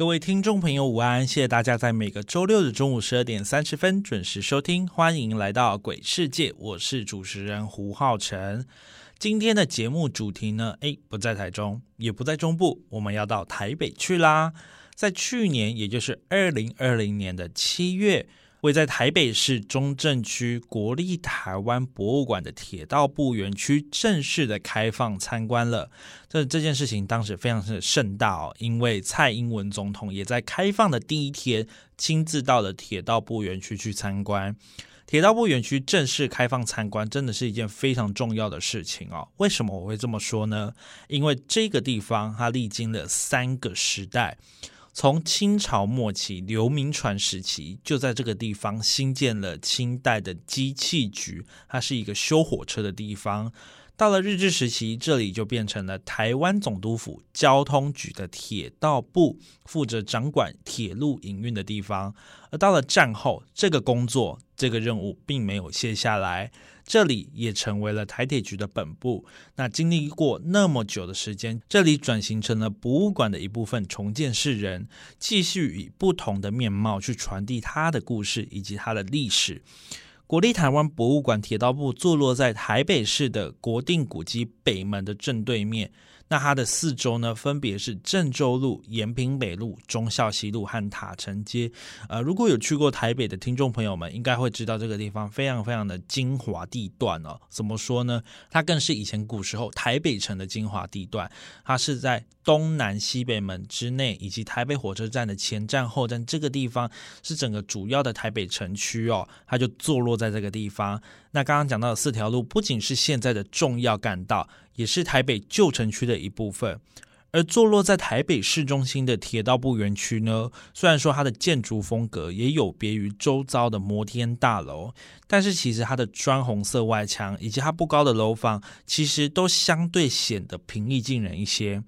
各位听众朋友，午安！谢谢大家在每个周六的中午十二点三十分准时收听，欢迎来到鬼世界，我是主持人胡浩辰。今天的节目主题呢？诶，不在台中，也不在中部，我们要到台北去啦。在去年，也就是二零二零年的七月，位在台北市中正区国立台湾博物馆的铁道部园区正式的开放参观了。这这件事情当时非常的盛大哦，因为蔡英文总统也在开放的第一天亲自到了铁道部园区去参观。铁道部园区正式开放参观，真的是一件非常重要的事情哦。为什么我会这么说呢？因为这个地方它历经了三个时代，从清朝末期刘铭传时期，就在这个地方新建了清代的机器局，它是一个修火车的地方。到了日治时期，这里就变成了台湾总督府交通局的铁道部，负责掌管铁路营运的地方。而到了战后，这个工作、这个任务并没有卸下来，这里也成为了台铁局的本部。那经历过那么久的时间，这里转型成了博物馆的一部分，重建世人，继续以不同的面貌去传递它的故事以及它的历史。国立台湾博物馆铁道部坐落在台北市的国定古迹北门的正对面。那它的四周呢，分别是郑州路、延平北路、忠孝西路和塔城街。呃，如果有去过台北的听众朋友们，应该会知道这个地方非常非常的精华地段哦。怎么说呢？它更是以前古时候台北城的精华地段。它是在东南西北门之内，以及台北火车站的前站、后站这个地方，是整个主要的台北城区哦。它就坐落在这个地方。那刚刚讲到的四条路，不仅是现在的重要干道。也是台北旧城区的一部分，而坐落在台北市中心的铁道部园区呢，虽然说它的建筑风格也有别于周遭的摩天大楼，但是其实它的砖红色外墙以及它不高的楼房，其实都相对显得平易近人一些。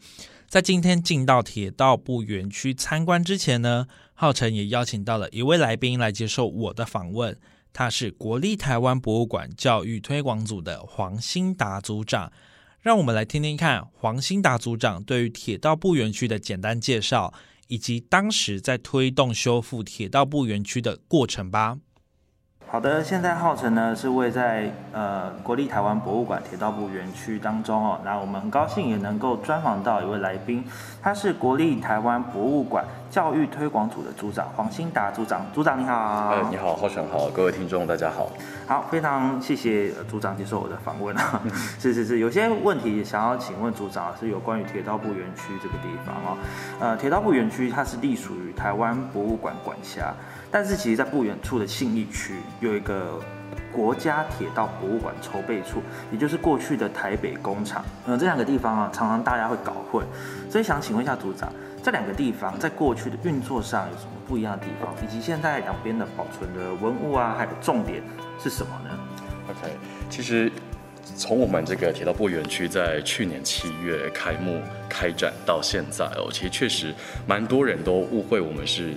在今天进到铁道部园区参观之前呢，浩辰也邀请到了一位来宾来接受我的访问，他是国立台湾博物馆教育推广组的黄兴达组长。让我们来听听看黄兴达组长对于铁道部园区的简单介绍，以及当时在推动修复铁道部园区的过程吧。好的，现在号称呢是位在呃国立台湾博物馆铁道部园区当中哦。那我们很高兴也能够专访到一位来宾，他是国立台湾博物馆教育推广组的组长黄兴达组长。组长你好。哎，你好，浩辰好，各位听众大家好。好，非常谢谢组长接受我的访问啊。是是是，有些问题想要请问组长是有关于铁道部园区这个地方哦。呃，铁道部园区它是隶属于台湾博物馆管辖。但是其实，在不远处的信义区有一个国家铁道博物馆筹备处，也就是过去的台北工厂。嗯，这两个地方啊，常常大家会搞混，所以想请问一下组长，这两个地方在过去的运作上有什么不一样的地方，以及现在两边的保存的文物啊，还有重点是什么呢？OK，其实从我们这个铁道部园区在去年七月开幕开展到现在哦，其实确实蛮多人都误会我们是。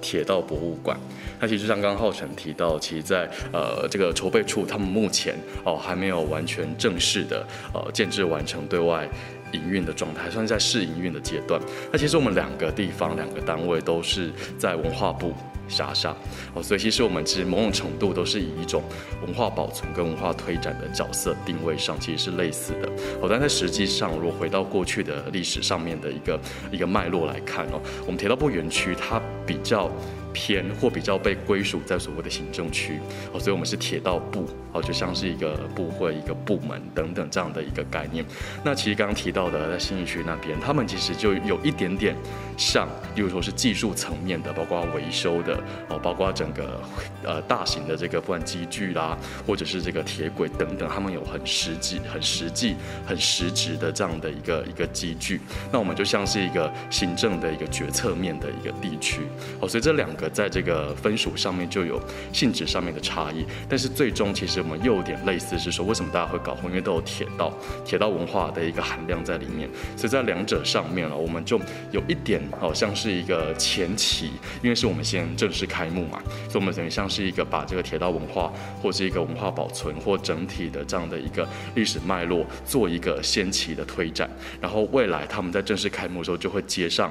铁道博物馆，那其实像刚刚浩辰提到，其实在呃这个筹备处，他们目前哦还没有完全正式的呃建制完成对外营运的状态，算是在试营运的阶段。那其实我们两个地方两个单位都是在文化部辖下哦，所以其实我们其实某种程度都是以一种文化保存跟文化推展的角色定位上，其实是类似的哦。但在实际上，如果回到过去的历史上面的一个一个脉络来看哦，我们铁道部园区它比较。偏或比较被归属在所谓的行政区哦，所以我们是铁道部哦，就像是一个部会、一个部门等等这样的一个概念。那其实刚刚提到的在新义区那边，他们其实就有一点点像，例如说是技术层面的，包括维修的哦，包括整个呃大型的这个不管机具啦，或者是这个铁轨等等，他们有很实际、很实际、很实质的这样的一个一个机具。那我们就像是一个行政的一个决策面的一个地区哦，所以这两个在这个分属上面就有性质上面的差异，但是最终其实我们又有点类似，是说为什么大家会搞混？因为都有铁道、铁道文化的一个含量在里面，所以在两者上面了，我们就有一点好像是一个前期，因为是我们先正式开幕嘛，所以我们等于像是一个把这个铁道文化或是一个文化保存或整体的这样的一个历史脉络做一个先期的推展，然后未来他们在正式开幕的时候就会接上。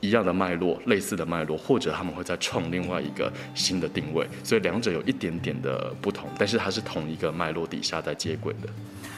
一样的脉络，类似的脉络，或者他们会再创另外一个新的定位，所以两者有一点点的不同，但是它是同一个脉络底下在接轨的。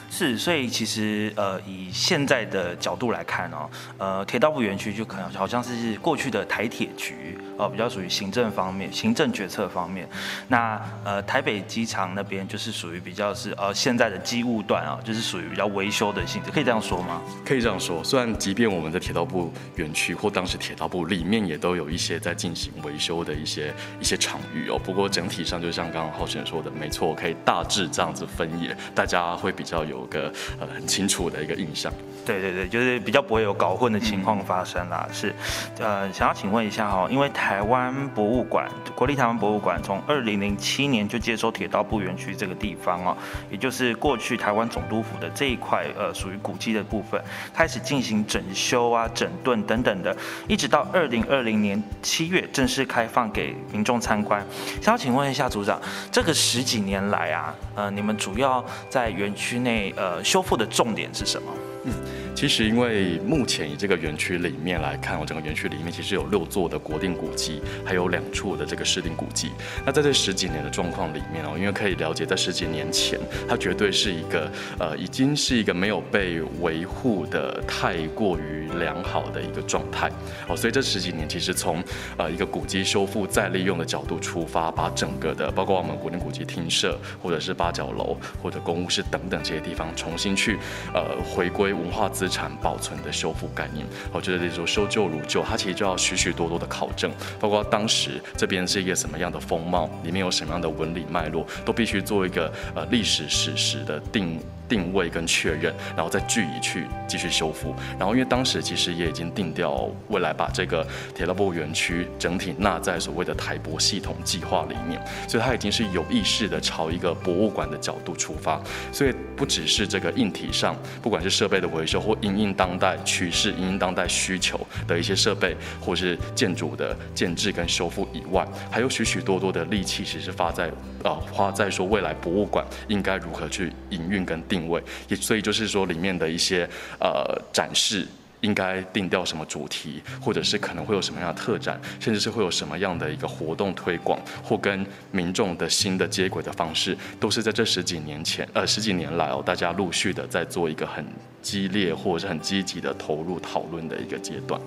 是，所以其实呃，以现在的角度来看哦，呃，铁道部园区就可能好像是过去的台铁局哦，比较属于行政方面、行政决策方面。那呃，台北机场那边就是属于比较是呃现在的机务段啊，就是属于比较维修的性质，可以这样说吗？可以这样说。虽然即便我们的铁道部园区或当时铁道部里面也都有一些在进行维修的一些一些场域哦，不过整体上就像刚刚浩辰说的，没错，可以大致这样子分野，大家会比较有。有个呃很清楚的一个印象，对对对，就是比较不会有搞混的情况发生啦。是，呃，想要请问一下哈，因为台湾博物馆，国立台湾博物馆从二零零七年就接收铁道部园区这个地方哦，也就是过去台湾总督府的这一块呃属于古迹的部分，开始进行整修啊、整顿等等的，一直到二零二零年七月正式开放给民众参观。想要请问一下组长，这个十几年来啊，呃，你们主要在园区内。呃，修复的重点是什么？嗯，其实因为目前以这个园区里面来看，我整个园区里面其实有六座的国定古迹，还有两处的这个市定古迹。那在这十几年的状况里面哦，因为可以了解，在十几年前，它绝对是一个呃，已经是一个没有被维护的太过于良好的一个状态哦。所以这十几年其实从呃一个古迹修复再利用的角度出发，把整个的包括我们国定古迹厅舍，或者是八角楼，或者公务室等等这些地方，重新去呃回归。文化资资产保存的修复概念，我觉得这种修旧如旧，它其实就要许许多多的考证，包括当时这边是一个什么样的风貌，里面有什么样的纹理脉络，都必须做一个呃历史史实的定。定位跟确认，然后再据以去继续修复。然后因为当时其实也已经定掉未来把这个铁道部园区整体纳在所谓的台博系统计划里面，所以它已经是有意识的朝一个博物馆的角度出发。所以不只是这个硬体上，不管是设备的维修或因应当代趋势、因应当代需求的一些设备，或是建筑的建制跟修复以外，还有许许多多的力气，其实发在呃花在说未来博物馆应该如何去营运跟。定位，也所以就是说，里面的一些呃展示应该定调什么主题，或者是可能会有什么样的特展，甚至是会有什么样的一个活动推广，或跟民众的新的接轨的方式，都是在这十几年前呃十几年来哦，大家陆续的在做一个很激烈或者是很积极的投入讨论的一个阶段。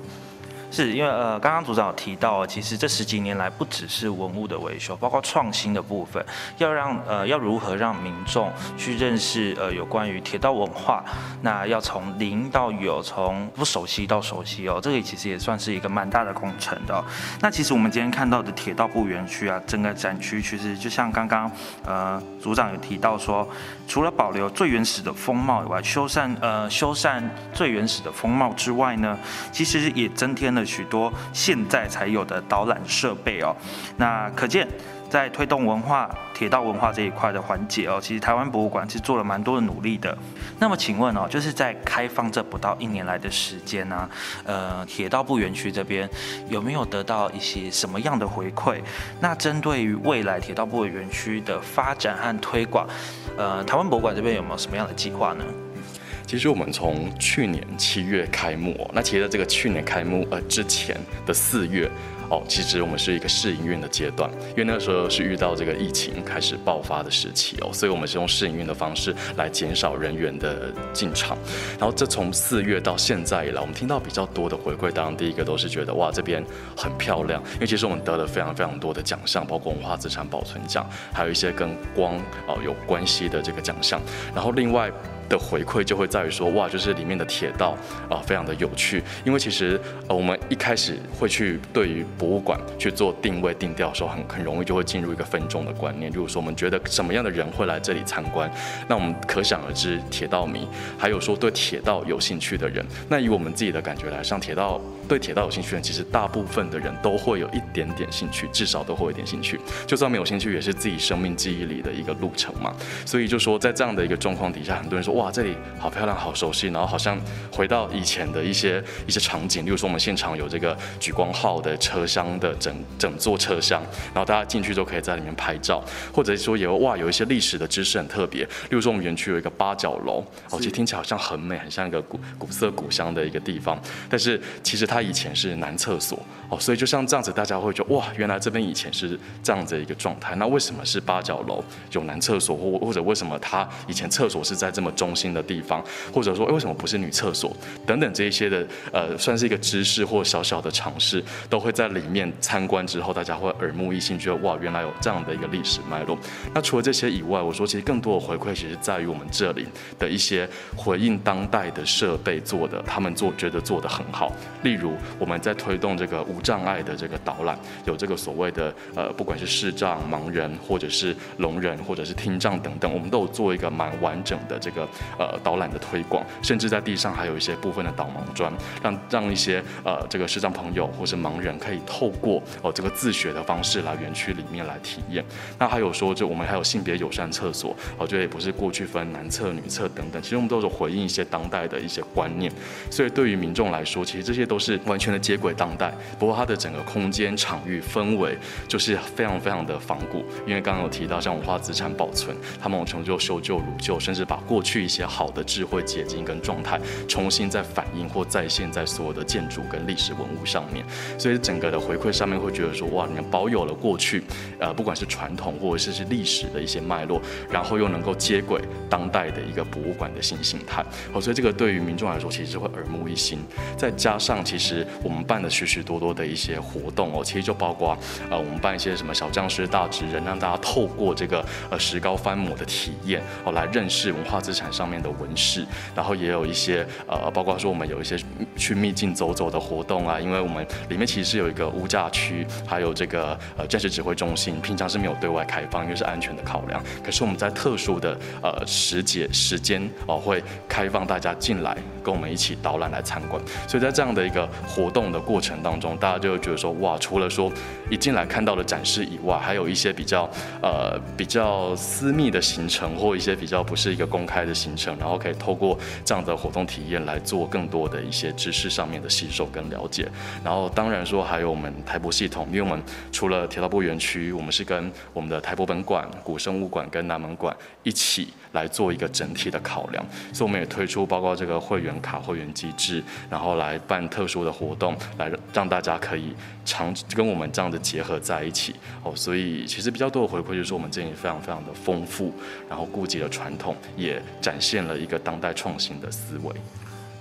是因为呃，刚刚组长有提到，其实这十几年来不只是文物的维修，包括创新的部分，要让呃要如何让民众去认识呃有关于铁道文化，那要从零到有，从不熟悉到熟悉哦，这个其实也算是一个蛮大的工程的。那其实我们今天看到的铁道部园区啊，整个展区其实就像刚刚呃组长有提到说，除了保留最原始的风貌以外，修缮呃修缮最原始的风貌之外呢，其实也增添了。许多现在才有的导览设备哦，那可见在推动文化、铁道文化这一块的环节哦，其实台湾博物馆是做了蛮多的努力的。那么请问哦，就是在开放这不到一年来的时间呢，呃，铁道部园区这边有没有得到一些什么样的回馈？那针对于未来铁道部园区的发展和推广，呃，台湾博物馆这边有没有什么样的计划呢？其实我们从去年七月开幕，那其实这个去年开幕呃之前的四月。哦，其实我们是一个试营运的阶段，因为那个时候是遇到这个疫情开始爆发的时期哦，所以我们是用试营运的方式来减少人员的进场。然后这从四月到现在以来，我们听到比较多的回馈，当然第一个都是觉得哇这边很漂亮，因为其实我们得了非常非常多的奖项，包括文化资产保存奖，还有一些跟光哦有关系的这个奖项。然后另外的回馈就会在于说，哇，就是里面的铁道啊，非常的有趣。因为其实呃，我们一开始会去对于博物馆去做定位定调的时候，很很容易就会进入一个分众的观念。例如说，我们觉得什么样的人会来这里参观，那我们可想而知，铁道迷，还有说对铁道有兴趣的人。那以我们自己的感觉来，上铁道对铁道有兴趣的人，其实大部分的人都会有一点点兴趣，至少都会有点兴趣。就算没有兴趣，也是自己生命记忆里的一个路程嘛。所以就说，在这样的一个状况底下，很多人说，哇，这里好漂亮，好熟悉，然后好像回到以前的一些一些场景。例如说，我们现场有这个莒光号的车厢的整整座车厢，然后大家进去都可以在里面拍照，或者说有哇，有一些历史的知识很特别。例如说，我们园区有一个八角楼，哦，其实听起来好像很美，很像一个古古色古香的一个地方，但是其实它以前是男厕所哦，所以就像这样子，大家会觉得哇，原来这边以前是这样子的一个状态。那为什么是八角楼有男厕所，或或者为什么它以前厕所是在这么中心的地方，或者说为什么不是女厕所等等这一些的呃，算是一个知识或小小的尝试，都会在里面参观之后，大家会耳目一新，觉得哇，原来有这样的一个历史脉络。那除了这些以外，我说其实更多的回馈，其实在于我们这里的一些回应当代的设备做的，他们做觉得做得很好。例如我们在推动这个无障碍的这个导览，有这个所谓的呃，不管是视障盲人，或者是聋人，或者是听障等等，我们都有做一个蛮完整的这个呃导览的推广，甚至在地上还有一些部分的导盲砖，让让一些呃这个视障朋友或是盲人可以透过哦这个自学的方式来园区里面来体验。那还有说，就我们还有性别友善厕所，我觉得也不是过去分男厕女厕等等，其实我们都是回应一些当代的一些观念。所以对于民众来说，其实这些都是完全的接轨当代。不过它的整个空间场域氛围就是非常非常的仿古，因为刚刚有提到像文化资产保存，他们从就修旧如旧，甚至把过去一些好的智慧结晶跟状态重新再反映或再现在所有的建筑跟历史文物上面。所以整个的回馈上面会觉得说，哇，你们保有了过去，呃，不管是传统或者是是历史的一些脉络，然后又能够接轨当代的一个博物馆的新形态。哦，所以这个对于民众来说，其实会耳目一新。再加上其实我们办的许许多多的一些活动哦，其实就包括呃，我们办一些什么小将士大职人，让大家透过这个呃石膏翻模的体验哦，来认识文化资产上面的纹饰。然后也有一些呃，包括说我们有一些去秘境走走的活动啊，因为我们里面其实有一个个物价区，还有这个呃战时指挥中心，平常是没有对外开放，因为是安全的考量。可是我们在特殊的呃时节时间哦，会开放大家进来跟我们一起导览来参观。所以在这样的一个活动的过程当中，大家就会觉得说，哇，除了说一进来看到的展示以外，还有一些比较呃比较私密的行程，或一些比较不是一个公开的行程，然后可以透过这样的活动体验来做更多的一些知识上面的吸收跟了解。然后当然说还有我们台博系统，因为我们除了铁道部园区，我们是跟我们的台博本馆、古生物馆跟南门馆一起来做一个整体的考量，所以我们也推出包括这个会员卡、会员机制，然后来办特殊的活动，来让大家可以长跟我们这样的结合在一起。哦，所以其实比较多的回馈就是我们这里非常非常的丰富，然后顾及了传统，也展现了一个当代创新的思维。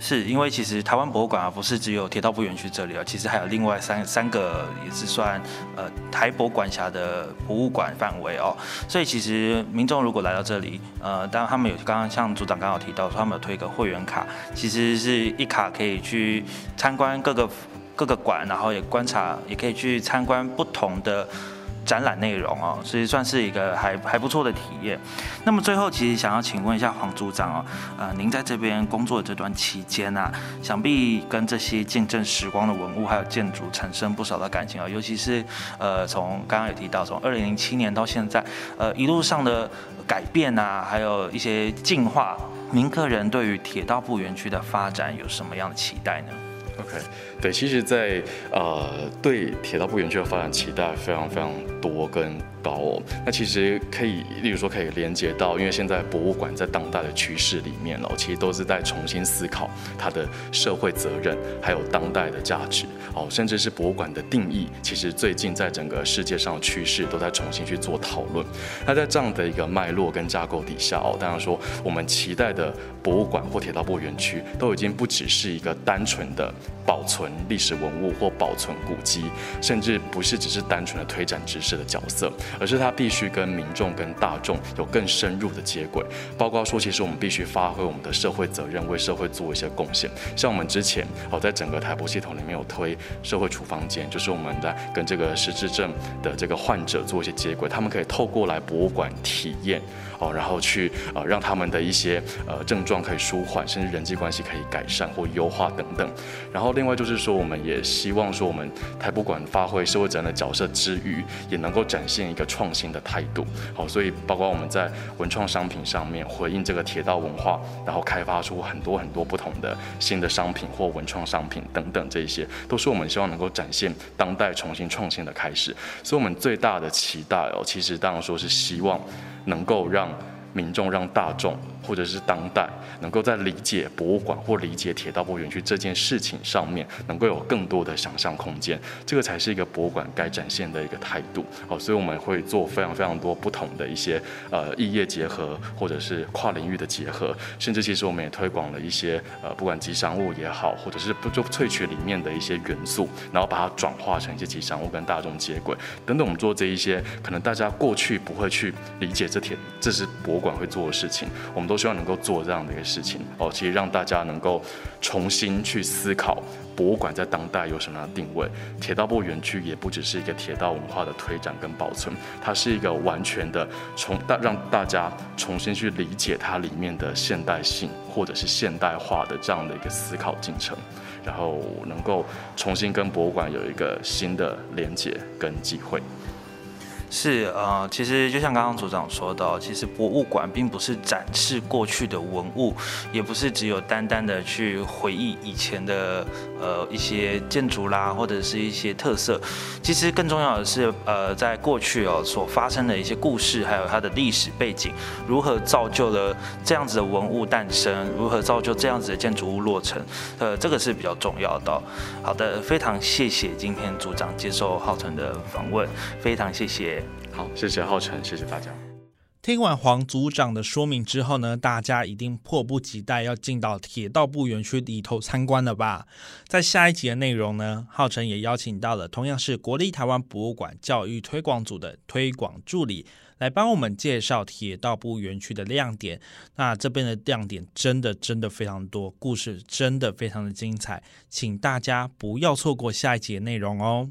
是因为其实台湾博物馆啊，不是只有铁道部园区这里啊，其实还有另外三三个也是算呃台博管辖的博物馆范围哦。所以其实民众如果来到这里，呃，当然他们有刚刚像组长刚好提到说，他们有推一个会员卡，其实是一卡可以去参观各个各个馆，然后也观察，也可以去参观不同的。展览内容哦，所以算是一个还还不错的体验。那么最后，其实想要请问一下黄组长哦，呃，您在这边工作的这段期间啊，想必跟这些见证时光的文物还有建筑产生不少的感情啊，尤其是呃，从刚刚有提到，从二零零七年到现在，呃，一路上的改变啊，还有一些进化，您个人对于铁道部园区的发展有什么样的期待呢？OK。对，其实，在呃，对铁道部园区的发展期待非常非常多跟高哦。那其实可以，例如说可以连接到，因为现在博物馆在当代的趋势里面哦，其实都是在重新思考它的社会责任，还有当代的价值哦，甚至是博物馆的定义。其实最近在整个世界上的趋势都在重新去做讨论。那在这样的一个脉络跟架构底下哦，当然说我们期待的博物馆或铁道部园区都已经不只是一个单纯的保存历史文物或保存古迹，甚至不是只是单纯的推展知识的角色，而是它必须跟民众、跟大众有更深入的接轨。包括说，其实我们必须发挥我们的社会责任，为社会做一些贡献。像我们之前哦，在整个台博系统里面有推社会处方间，就是我们在跟这个失智症的这个患者做一些接轨，他们可以透过来博物馆体验。哦，然后去呃让他们的一些呃症状可以舒缓，甚至人际关系可以改善或优化等等。然后另外就是说，我们也希望说，我们台博馆发挥社会责任的角色之余，也能够展现一个创新的态度。好，所以包括我们在文创商品上面回应这个铁道文化，然后开发出很多很多不同的新的商品或文创商品等等，这一些都是我们希望能够展现当代重新创新的开始。所以，我们最大的期待哦，其实当然说是希望。能够让民众、让大众。或者是当代能够在理解博物馆或理解铁道部园区这件事情上面，能够有更多的想象空间，这个才是一个博物馆该展现的一个态度。哦，所以我们会做非常非常多不同的一些呃异业结合，或者是跨领域的结合，甚至其实我们也推广了一些呃不管吉祥物也好，或者是不就萃取里面的一些元素，然后把它转化成一些吉祥物跟大众接轨等等。我们做这一些可能大家过去不会去理解这铁这是博物馆会做的事情，我们都。希望能够做这样的一个事情哦，其实让大家能够重新去思考博物馆在当代有什么样的定位。铁道部园区也不只是一个铁道文化的推展跟保存，它是一个完全的从大让大家重新去理解它里面的现代性或者是现代化的这样的一个思考进程，然后能够重新跟博物馆有一个新的连接跟机会。是呃，其实就像刚刚组长说的，其实博物馆并不是展示过去的文物，也不是只有单单的去回忆以前的呃一些建筑啦，或者是一些特色。其实更重要的是，呃，在过去哦所发生的一些故事，还有它的历史背景，如何造就了这样子的文物诞生，如何造就这样子的建筑物落成，呃，这个是比较重要的。好的，非常谢谢今天组长接受浩辰的访问，非常谢谢。好，谢谢浩辰，谢谢大家。听完黄组长的说明之后呢，大家一定迫不及待要进到铁道部园区里头参观了吧？在下一集的内容呢，浩辰也邀请到了同样是国立台湾博物馆教育推广组的推广助理，来帮我们介绍铁道部园区的亮点。那这边的亮点真的真的非常多，故事真的非常的精彩，请大家不要错过下一集内容哦。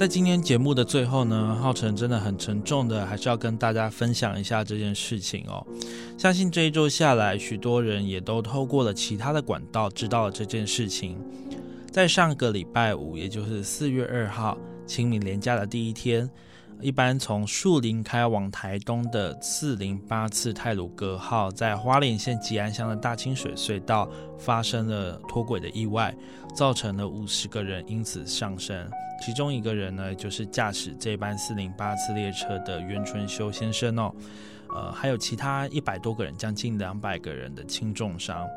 在今天节目的最后呢，浩辰真的很沉重的，还是要跟大家分享一下这件事情哦。相信这一周下来，许多人也都透过了其他的管道知道了这件事情。在上个礼拜五，也就是四月二号，清明连假的第一天，一般从树林开往台东的四零八次泰鲁格号，在花莲县吉安乡的大清水隧道发生了脱轨的意外，造成了五十个人因此丧生。其中一个人呢，就是驾驶这班四零八次列车的袁春修先生哦。呃，还有其他一百多个人，将近两百个人的轻重伤。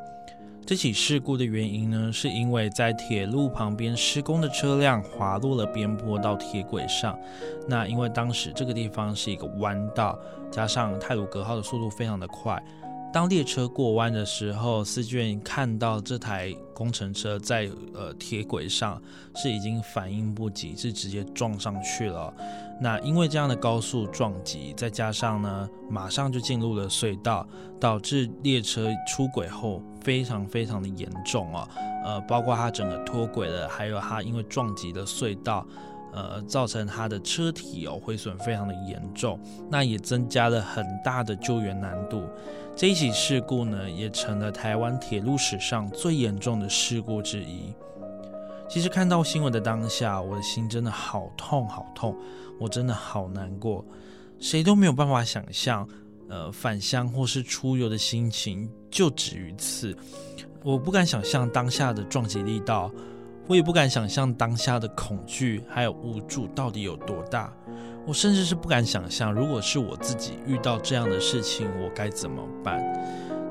这起事故的原因呢，是因为在铁路旁边施工的车辆滑落了边坡到铁轨上。那因为当时这个地方是一个弯道，加上泰鲁格号的速度非常的快。当列车过弯的时候，司机员看到这台工程车在呃铁轨上是已经反应不及，是直接撞上去了。那因为这样的高速撞击，再加上呢马上就进入了隧道，导致列车出轨后非常非常的严重啊。呃，包括它整个脱轨了，还有它因为撞击的隧道。呃，造成它的车体哦毁损非常的严重，那也增加了很大的救援难度。这一起事故呢，也成了台湾铁路史上最严重的事故之一。其实看到新闻的当下，我的心真的好痛好痛，我真的好难过。谁都没有办法想象，呃，返乡或是出游的心情就止于此。我不敢想象当下的撞击力道。我也不敢想象当下的恐惧还有无助到底有多大。我甚至是不敢想象，如果是我自己遇到这样的事情，我该怎么办。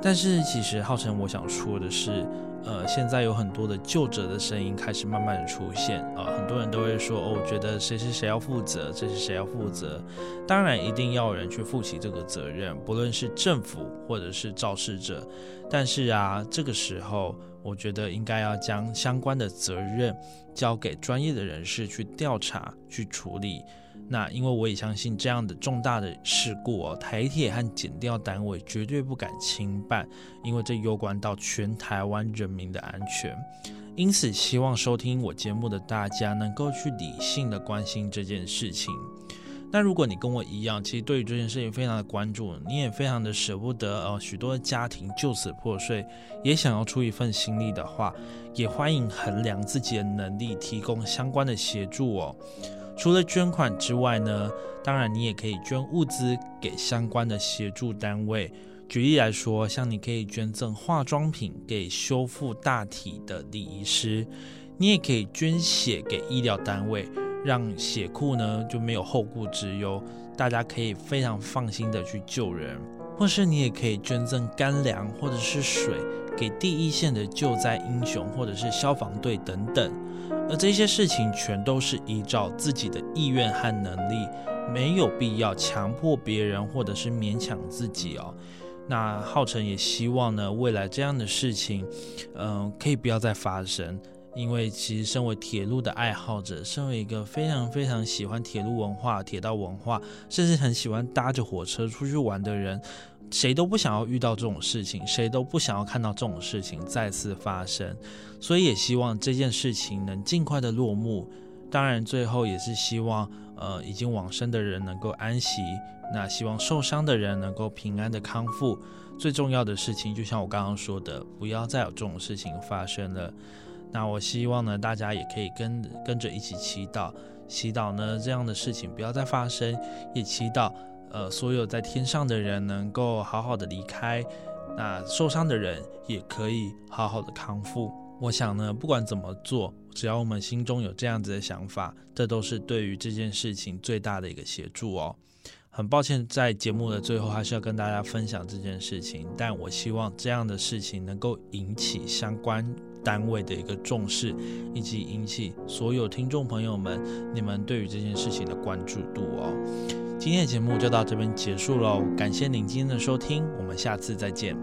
但是其实浩辰，我想说的是。呃，现在有很多的救者的声音开始慢慢的出现啊，很多人都会说哦，我觉得谁谁谁要负责，这是谁要负责？当然一定要有人去负起这个责任，不论是政府或者是肇事者。但是啊，这个时候我觉得应该要将相关的责任交给专业的人士去调查、去处理。那因为我也相信这样的重大的事故哦，台铁和检调单位绝对不敢轻办，因为这攸关到全台湾人民的安全。因此，希望收听我节目的大家能够去理性的关心这件事情。那如果你跟我一样，其实对于这件事情非常的关注，你也非常的舍不得呃许多家庭就此破碎，也想要出一份心力的话，也欢迎衡量自己的能力，提供相关的协助哦。除了捐款之外呢，当然你也可以捐物资给相关的协助单位。举例来说，像你可以捐赠化妆品给修复大体的礼仪师，你也可以捐血给医疗单位，让血库呢就没有后顾之忧，大家可以非常放心的去救人。或是你也可以捐赠干粮或者是水给第一线的救灾英雄，或者是消防队等等。而这些事情全都是依照自己的意愿和能力，没有必要强迫别人或者是勉强自己哦。那浩辰也希望呢，未来这样的事情，嗯，可以不要再发生。因为其实身为铁路的爱好者，身为一个非常非常喜欢铁路文化、铁道文化，甚至很喜欢搭着火车出去玩的人。谁都不想要遇到这种事情，谁都不想要看到这种事情再次发生，所以也希望这件事情能尽快的落幕。当然，最后也是希望，呃，已经往生的人能够安息，那希望受伤的人能够平安的康复。最重要的事情，就像我刚刚说的，不要再有这种事情发生了。那我希望呢，大家也可以跟跟着一起祈祷，祈祷呢这样的事情不要再发生，也祈祷。呃，所有在天上的人能够好好的离开，那受伤的人也可以好好的康复。我想呢，不管怎么做，只要我们心中有这样子的想法，这都是对于这件事情最大的一个协助哦。很抱歉，在节目的最后还是要跟大家分享这件事情，但我希望这样的事情能够引起相关单位的一个重视，以及引起所有听众朋友们你们对于这件事情的关注度哦。今天的节目就到这边结束喽，感谢您今天的收听，我们下次再见。